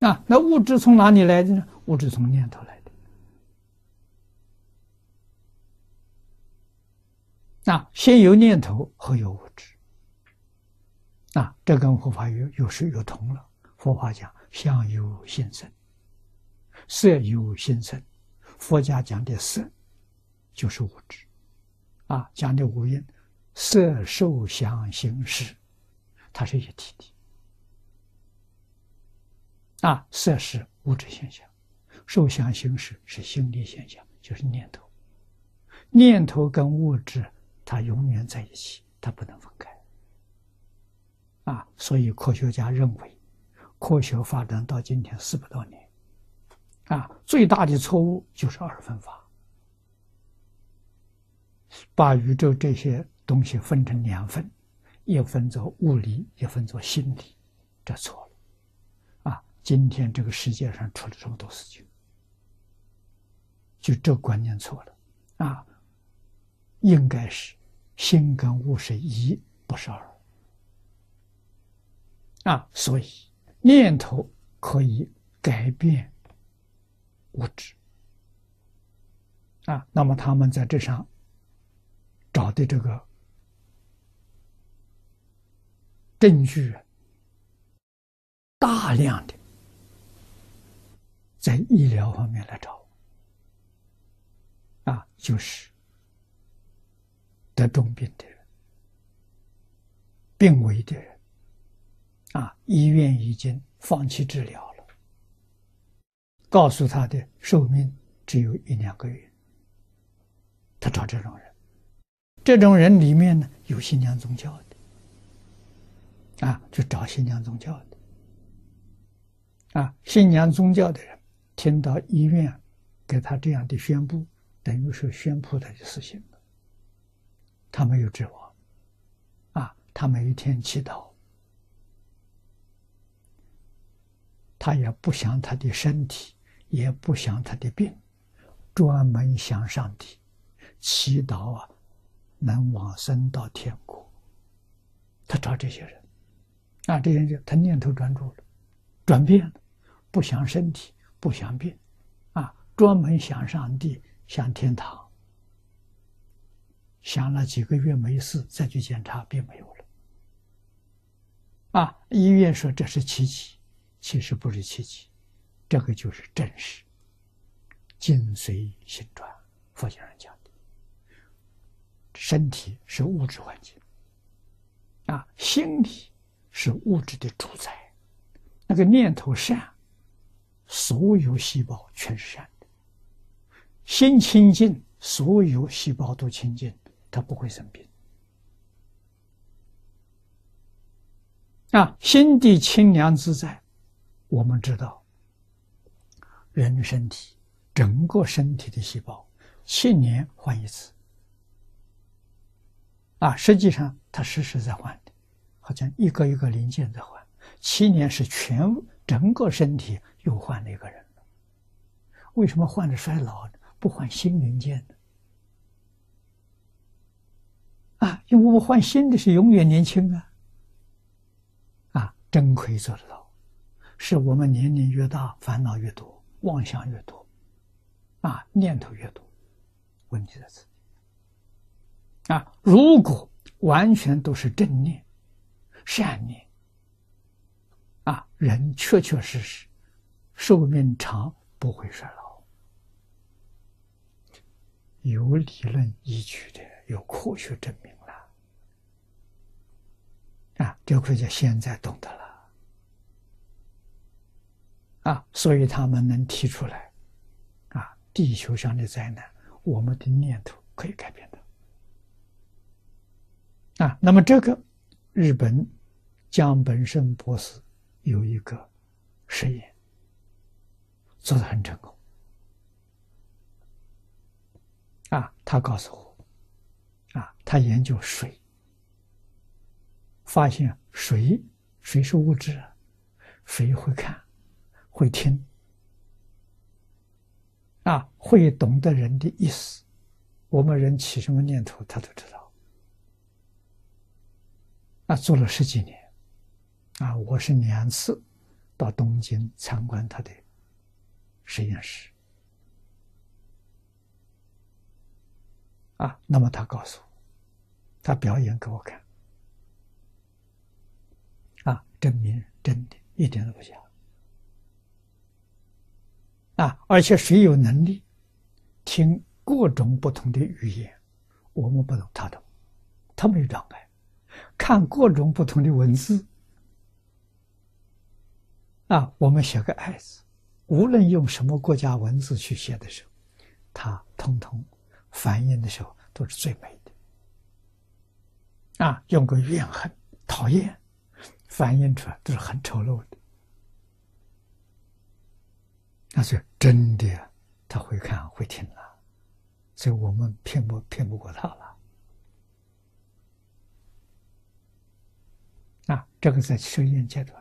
啊，那物质从哪里来的呢？物质从念头来的。啊，先有念头，后有物质。啊，这跟佛法有有是有同了。佛法讲相由心生，色由心生。佛家讲的色就是物质，啊，讲的五蕴，色受想行识，它是一体的。啊，色是物质现象，受想行识是心理现象，就是念头。念头跟物质，它永远在一起，它不能分开。啊，所以科学家认为，科学发展到今天四百多年，啊，最大的错误就是二分法，把宇宙这些东西分成两份，一分做物理，一分做心理，这错了。今天这个世界上出了这么多事情，就这观念错了。啊，应该是心跟物是一，不是二。啊，所以念头可以改变物质。啊，那么他们在这上找的这个证据，大量的在医疗方面来找，啊，就是得重病的人，病危的人。啊！医院已经放弃治疗了，告诉他的寿命只有一两个月。他找这种人，这种人里面呢有信仰宗教的，啊，就找信仰宗教的，啊，信仰宗教的人听到医院给他这样的宣布，等于是宣布他的死刑了。他没有指望，啊，他每一天祈祷。他也不想他的身体，也不想他的病，专门想上帝，祈祷啊，能往生到天国。他找这些人，啊，这些人他念头专注了，转变了，不想身体，不想病，啊，专门想上帝，想天堂。想了几个月没事，再去检查，病没有了。啊，医院说这是奇迹。其实不是奇迹，这个就是真实。精髓心转，佛经上讲的，身体是物质环境，啊，心理是物质的主宰。那个念头善，所有细胞全是善的。心清净，所有细胞都清净，它不会生病。啊，心地清凉自在。我们知道，人身体整个身体的细胞七年换一次，啊，实际上它时时在换的，好像一个一个零件在换。七年是全整个身体又换了一个人。为什么换的衰老？不换新零件呢？啊，因为我们换新的是永远年轻啊！啊，真可以做得到。是我们年龄越大，烦恼越多，妄想越多，啊，念头越多，问题在此。啊，如果完全都是正念、善念，啊，人确确实实寿命长，不会衰老，有理论依据的，有科学证明了。啊，这个科学家现在懂得了。啊，所以他们能提出来，啊，地球上的灾难，我们的念头可以改变的。啊，那么这个日本江本胜博士有一个实验，做的很成功。啊，他告诉我，啊，他研究水，发现水，水是物质，水会看。会听，啊，会懂得人的意思。我们人起什么念头，他都知道。啊，做了十几年，啊，我是两次到东京参观他的实验室。啊，那么他告诉我，他表演给我看，啊，证明真的，一点都不假。啊，而且谁有能力听各种不同的语言，我们不懂，他懂，他没有障碍。看各种不同的文字，啊，我们写个“爱”字，无论用什么国家文字去写的时候，它通通翻译的时候都是最美的。啊，用个怨恨、讨厌，翻译出来都是很丑陋的。那是真的，他会看会听了，所以我们骗不骗不过他了。啊，这个在实验阶段。